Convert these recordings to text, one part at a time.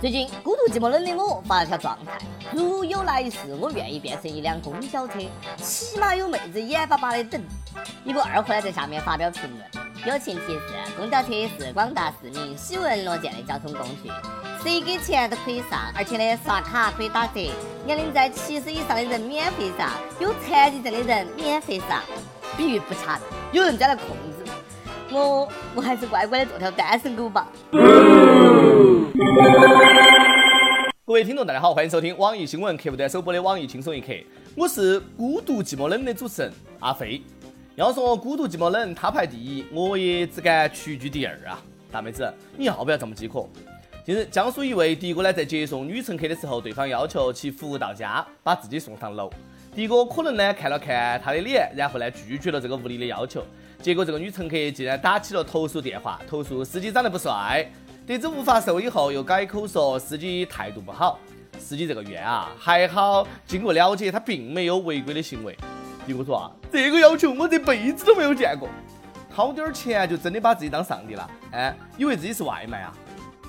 最近孤独寂寞冷的我发了条状态：如有来世，我愿意变成一辆公交车，起码有妹子眼巴巴的等。一个二货呢在下面发表评论：友情提示，公交车是广大市民喜闻乐见的交通工具，谁给钱都可以上，而且呢刷卡可以打折，年龄在七十以上的人免费上，有残疾证的人免费上。比喻不恰当，有人在来控我，我还是乖乖的做条单身狗吧。各位听众，大家好，欢迎收听网易新闻客户端首播的网易轻松一刻，我是孤独寂寞冷的主持人阿飞。要说孤独寂寞冷，他排第一，我也只敢屈居第二啊！大妹子，你要不要这么饥渴？近日，江苏一位的哥呢，在接送女乘客的时候，对方要求其服务到家，把自己送上楼。的哥可能呢看了看他的脸，然后呢拒绝了这个无理的要求。结果这个女乘客竟然打起了投诉电话，投诉司机长得不帅。得知无法受以后，又改口说司机态度不好。司机这个冤啊，还好经过了解，他并没有违规的行为。的哥说啊，这个要求我这辈子都没有见过。掏点钱就真的把自己当上帝了？哎，以为自己是外卖啊？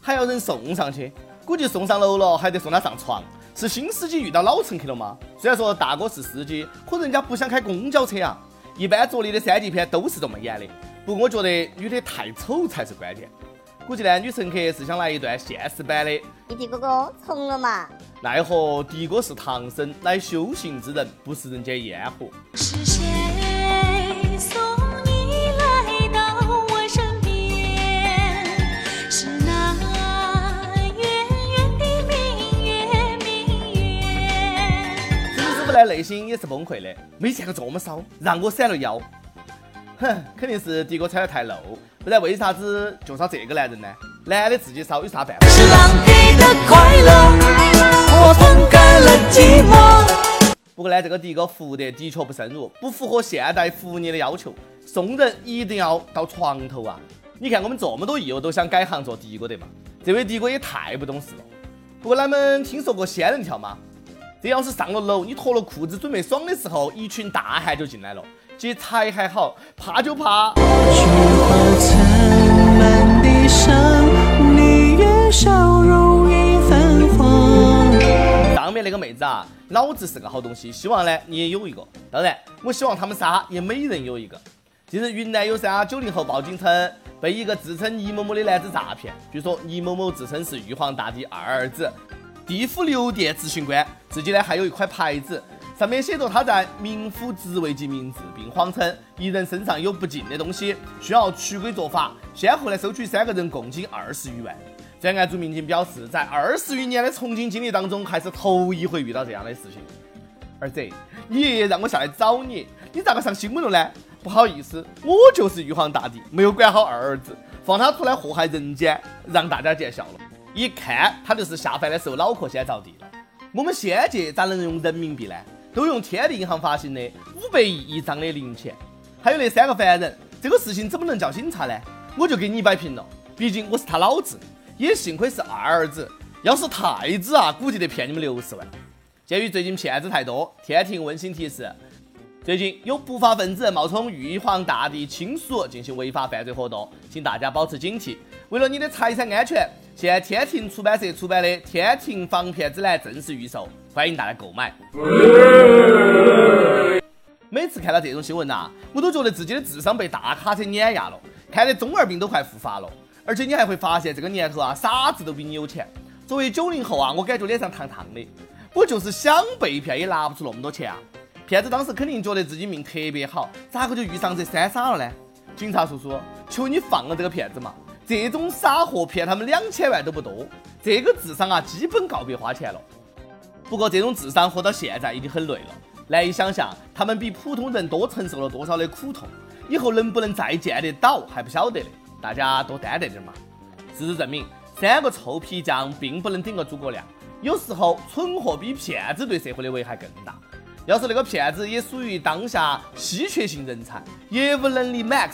还要人送上去？估计送上楼了，还得送他上床。是新司机遇到老乘客了吗？虽然说大哥是司机，可人家不想开公交车啊。一般着力的三级片都是这么演的。不过我觉得女的太丑才是关键。估计呢，女乘客是想来一段现实版的。弟弟哥哥，从了嘛？奈何的哥是唐僧，乃修行之人，不食人间烟火。内心也是崩溃的，没见过这么骚，让我闪了腰。哼，肯定是迪哥穿的太露，不然为啥子就找这个男人呢？男的自己骚有啥办法？是浪给的快乐，我放开了寂寞。不过呢，这个迪哥服务的的确不深入，不符合现代服务业的要求。送人一定要到床头啊！你看我们这么多益友都想改行做迪哥的嘛？这位迪哥也太不懂事了。不过，他们听说过仙人跳吗？这要是上了楼，你脱了裤子准备爽的时候，一群大汉就进来了。劫财还好，怕就怕。上面那个妹子啊，脑子是个好东西，希望呢你也有一个。当然，我希望他们仨也每人有一个。近日，云南有三九零后报警称被一个自称倪某某的男子诈骗。据说倪某某自称是玉皇大帝二儿子。地府六殿执行官自己呢还有一块牌子，上面写着他在冥府职位及名字，并谎称一人身上有不净的东西，需要驱鬼做法，先后呢收取三个人共计二十余万。专案组民警表示，在二十余年的从警经历当中，还是头一回遇到这样的事情。儿子，你爷爷让我下来找你，你咋个上新闻了呢？不好意思，我就是玉皇大帝，没有管好二儿子，放他出来祸害人间，让大家见笑了。一看他就是下凡的时候脑壳先着地了。我们仙界咋能用人民币呢？都用天地银行发行的五百亿一张的零钱。还有那三个凡人，这个事情怎么能叫警察呢？我就给你摆平了，毕竟我是他老子。也幸亏是二儿子，要是太子啊，估计得骗你们六十万。鉴于最近骗子太多，天庭温馨提示：最近有不法分子冒充玉皇大帝亲属进行违法犯罪活动，请大家保持警惕。为了你的财产安全。现天庭出版社出版的《天庭防骗指南》正式预售，欢迎大家购买。每次看到这种新闻呐，我都觉得自己的智商被大卡车碾压了，看得中二病都快复发了。而且你还会发现，这个年头啊，傻子都比你有钱。作为九零后啊，我感觉脸上烫烫的。我就是想被骗，也拿不出那么多钱啊。骗子当时肯定觉得自己命特别好，咋个就遇上这三傻了呢？警察叔叔，求你放了这个骗子嘛！这种傻货骗他们两千万都不多，这个智商啊，基本告别花钱了。不过这种智商活到现在已经很累了，难以想象他们比普通人多承受了多少的苦痛，以后能不能再见得到还不晓得呢。大家多担待点嘛。事实证明，三个臭皮匠并不能顶个诸葛亮，有时候蠢货比骗子对社会的危害更大。要是那个骗子也属于当下稀缺性人才，业务能力 max。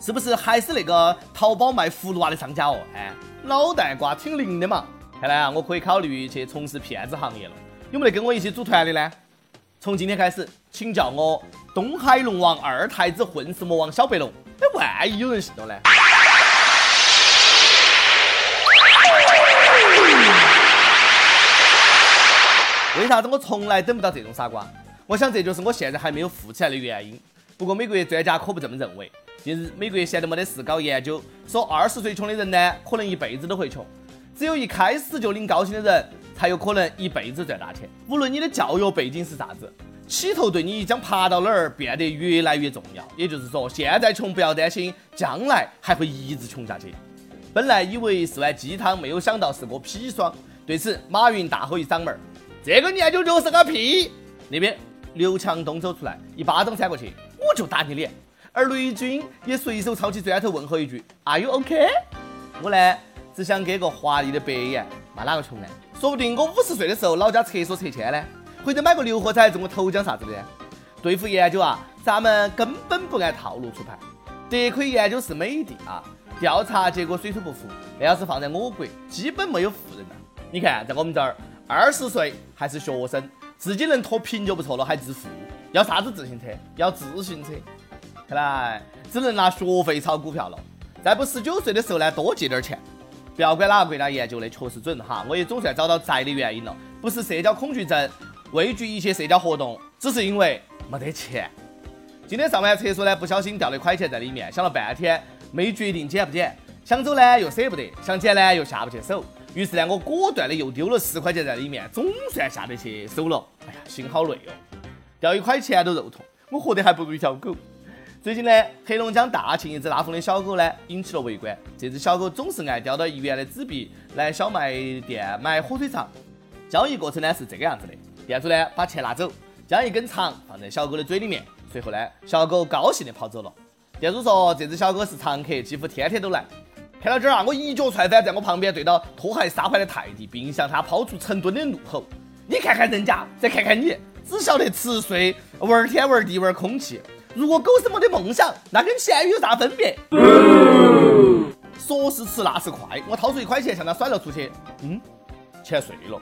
是不是还是那个淘宝卖葫芦娃的商家哦？哎，脑袋瓜挺灵的嘛！看来啊，我可以考虑去从事骗子行业了。有没得跟我一起组团的呢？从今天开始，请叫我东海龙王二太子混世魔王小白龙。哎，万一有人信了呢？为啥子我从来等不到这种傻瓜？我想这就是我现在还没有富起来的原因。不过美国专家可不这么认为。近日，美国闲得没得事搞研究，说二十岁穷的人呢，可能一辈子都会穷；只有一开始就领高薪的人，才有可能一辈子赚大钱。无论你的教育背景是啥子，起头对你将爬到哪儿变得越来越重要。也就是说，现在穷不要担心，将来还会一直穷下去。本来以为是碗鸡汤，没有想到是个砒霜。对此，马云大吼一嗓门儿：“这个研究就是个屁！”那边刘强东走出来，一巴掌扇过去，我就打你脸。而雷军也随手抄起砖头问候一句：“Are you OK？” 我呢，只想给个华丽的白眼，骂哪个穷呢？说不定我五十岁的时候，老家厕所拆迁呢，或者买个六合彩中个头奖啥子的。对付研究啊，咱们根本不按套路出牌。德奎研究是美的啊，调查结果水土不服。那要是放在我国，基本没有富人了。你看，在我们这儿，二十岁还是学生，自己能脱贫就不错了，还致富？要啥子自行车？要自行车。看来只能拿学费炒股票了。再不十九岁的时候呢，多借点钱。不要管哪个国家研究的确实准哈，我也总算找到宅的原因了，不是社交恐惧症，畏惧一切社交活动，只是因为没得钱。今天上完厕所呢，不小心掉了一块钱在里面，想了半天没决定捡不捡，想走呢又舍不得，想捡呢又下不去手，于是呢我果断的又丢了十块钱在里面，总算下得去手了。哎呀，心好累哦，掉一块钱都肉痛，我活得还不如一条狗。最近呢，黑龙江大庆一只拉风的小狗呢，引起了围观。这只小狗总是爱叼到一元的纸币来小卖店买火腿肠。交易过程呢是这个样子的：店主呢把钱拿走，将一根肠放在小狗的嘴里面，随后呢，小狗高兴的跑走了。店主说这只小狗是常客，几乎天天都来。看到这儿啊，我一脚踹翻在我旁边对到拖鞋撒欢的泰迪，并向他抛出成吨的怒吼：你看看人家，再看看你，只晓得吃睡玩天玩地玩空气。如果狗是没得梦想，那跟咸鱼有啥分别？说时迟，那时快，我掏出一块钱向他甩了出去。嗯，钱碎了。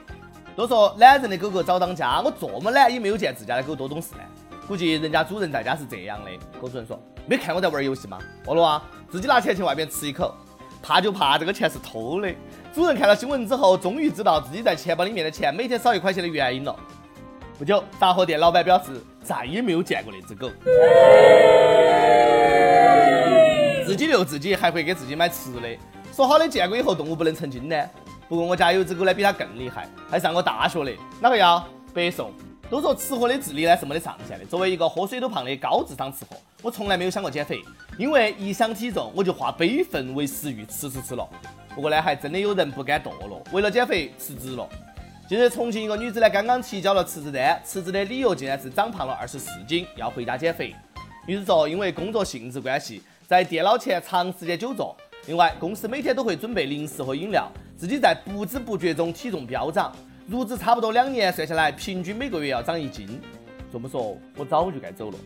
都说懒人的狗狗早当家，我这么懒也没有见自家的狗多懂事呢。估计人家主人在家是这样的。狗主人说：没看我在玩游戏吗？饿了啊，自己拿钱去外面吃一口。怕就怕这个钱是偷的。主人看了新闻之后，终于知道自己在钱包里面的钱每天少一块钱的原因了。不久，杂货店老板表示再也没有见过那只狗，自己遛自己，还会给自己买吃的。说好的见过以后动物不能成精呢？不过我家有只狗呢，比它更厉害，还上过大学的。哪个要？白送。都说吃货的智力呢是没得上限的。作为一个喝水都胖的高智商吃货，我从来没有想过减肥，因为一想体重我就化悲愤为食欲，吃吃吃了。不过呢，还真的有人不甘堕落，为了减肥辞职了。近日，重庆一个女子呢，刚刚提交了辞职单，辞职的理由竟然是长胖了二十四斤，要回家减肥。女子说，因为工作性质关系，在电脑前长时间久坐，另外公司每天都会准备零食和饮料，自己在不知不觉中体重飙涨，入职差不多两年，算下来平均每个月要涨一斤。这么说，我早就该走了。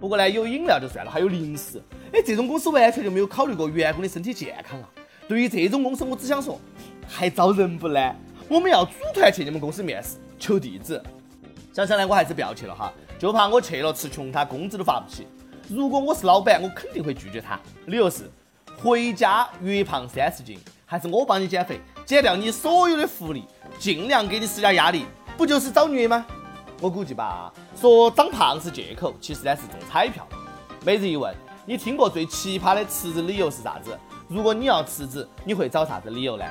不过呢，有饮料就算了，还有零食，哎，这种公司完全就没有考虑过员工的身体健康啊。对于这种公司，我只想说，还招人不呢？我们要组团去你们公司面试，求地址。想想呢，我还是不要去了哈，就怕我去了吃穷，他工资都发不起。如果我是老板，我肯定会拒绝他，理由是回家约胖三十斤，还是我帮你减肥，减掉你所有的福利，尽量给你施加压力，不就是找虐吗？我估计吧，说长胖是借口，其实呢是中彩票。每日一问，你听过最奇葩的辞职理由是啥子？如果你要辞职，你会找啥子理由呢？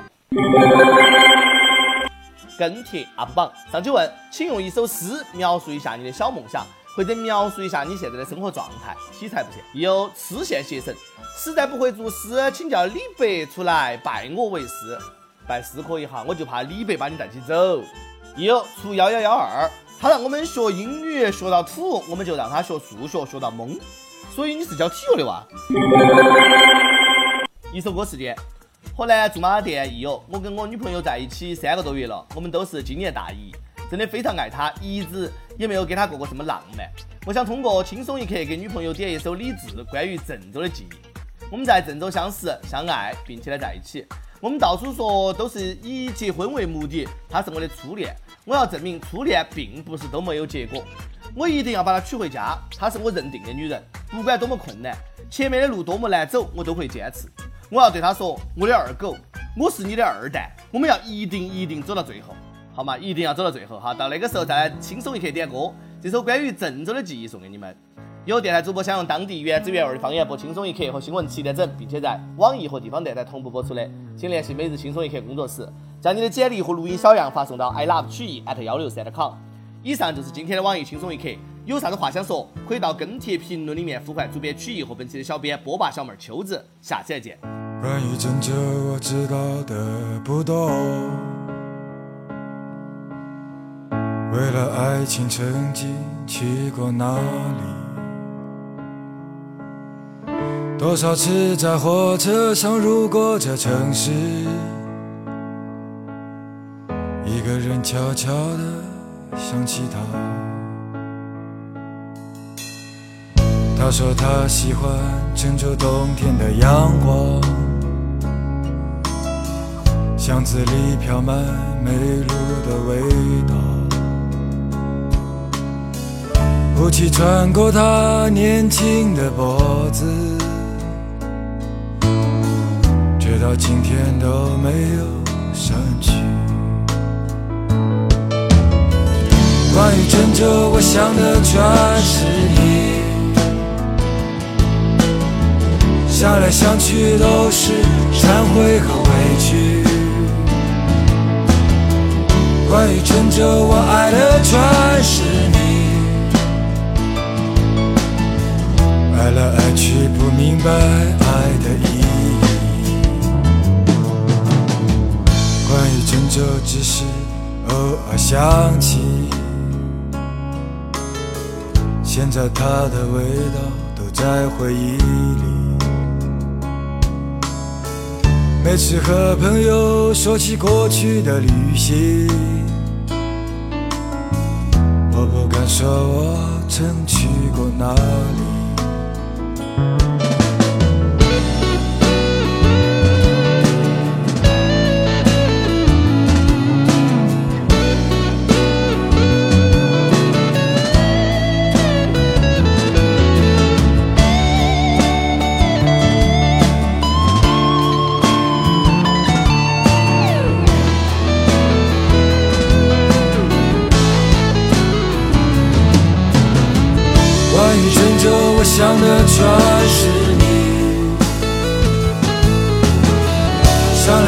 跟帖 UP 榜上去问，请用一首诗描述一下你的小梦想，或者描述一下你现在的生活状态。题材不限。有痴线邪神，实在不会作诗，请叫李白出来拜我为师。拜师可以哈，我就怕李白把你带起走。有出幺幺幺二，他让我们学英语学到土，我们就让他学数学学到懵。所以你是教体育的哇？一首歌时间。河南驻马店益友，我跟我女朋友在一起三个多月了，我们都是今年大一，真的非常爱她，一直也没有给她过过什么浪漫。我想通过轻松一刻给女朋友点一首李志关于郑州的记忆。我们在郑州相识、相爱，并且呢在一起。我们到处说都是以结婚为目的，她是我的初恋，我要证明初恋并不是都没有结果。我一定要把她娶回家，她是我认定的女人，不管多么困难，前面的路多么难走，我都会坚持。我要对她说：“我的二狗，我是你的二蛋，我们要一定一定走到最后。”好吗？一定要走到最后哈，到那个时候再来轻松一刻点歌。这首关于郑州的记忆送给你们。有电台主播想用当地原汁原味的方言播《轻松一刻》和新闻七点整，并且在网易和地方电台同步播出的，请联系每日轻松一刻工作室，将你的简历和录音小样发送到 i love 曲艺 at 幺六三 com。以上就是今天的网易轻松一刻，有啥子话想说，可以到跟帖评论里面呼唤主编曲艺和本期的小编波霸小妹秋子。下期再见。关于郑州，我知道的不多。为了爱情，曾经去过哪里？多少次在火车上路过这城市，一个人悄悄地想起他。他说他喜欢郑州冬天的阳光，巷子里飘满煤炉的味道。雾气穿过他年轻的脖子，到今天都没有想起。关于郑州，我想的全是你，想来想去都是忏悔和委屈。关于郑州，我爱的全是你。爱来爱去不明白爱的意义。这，只是偶尔想起。现在它的味道都在回忆里。每次和朋友说起过去的旅行，我不敢说我曾去过哪里。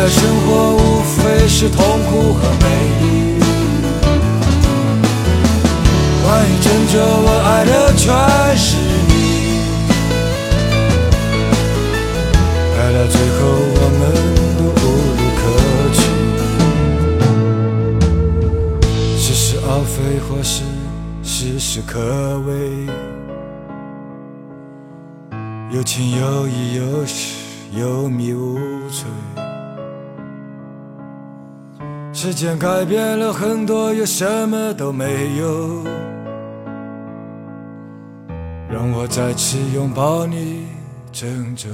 想来生活无非是痛苦和美丽。关于郑州，我爱的全是你。爱到最后，我们都无路可去。似是而非，或是事事可畏。有情有义有时有迷无醉。时间改变了很多，又什么都没有。让我再次拥抱你，郑州。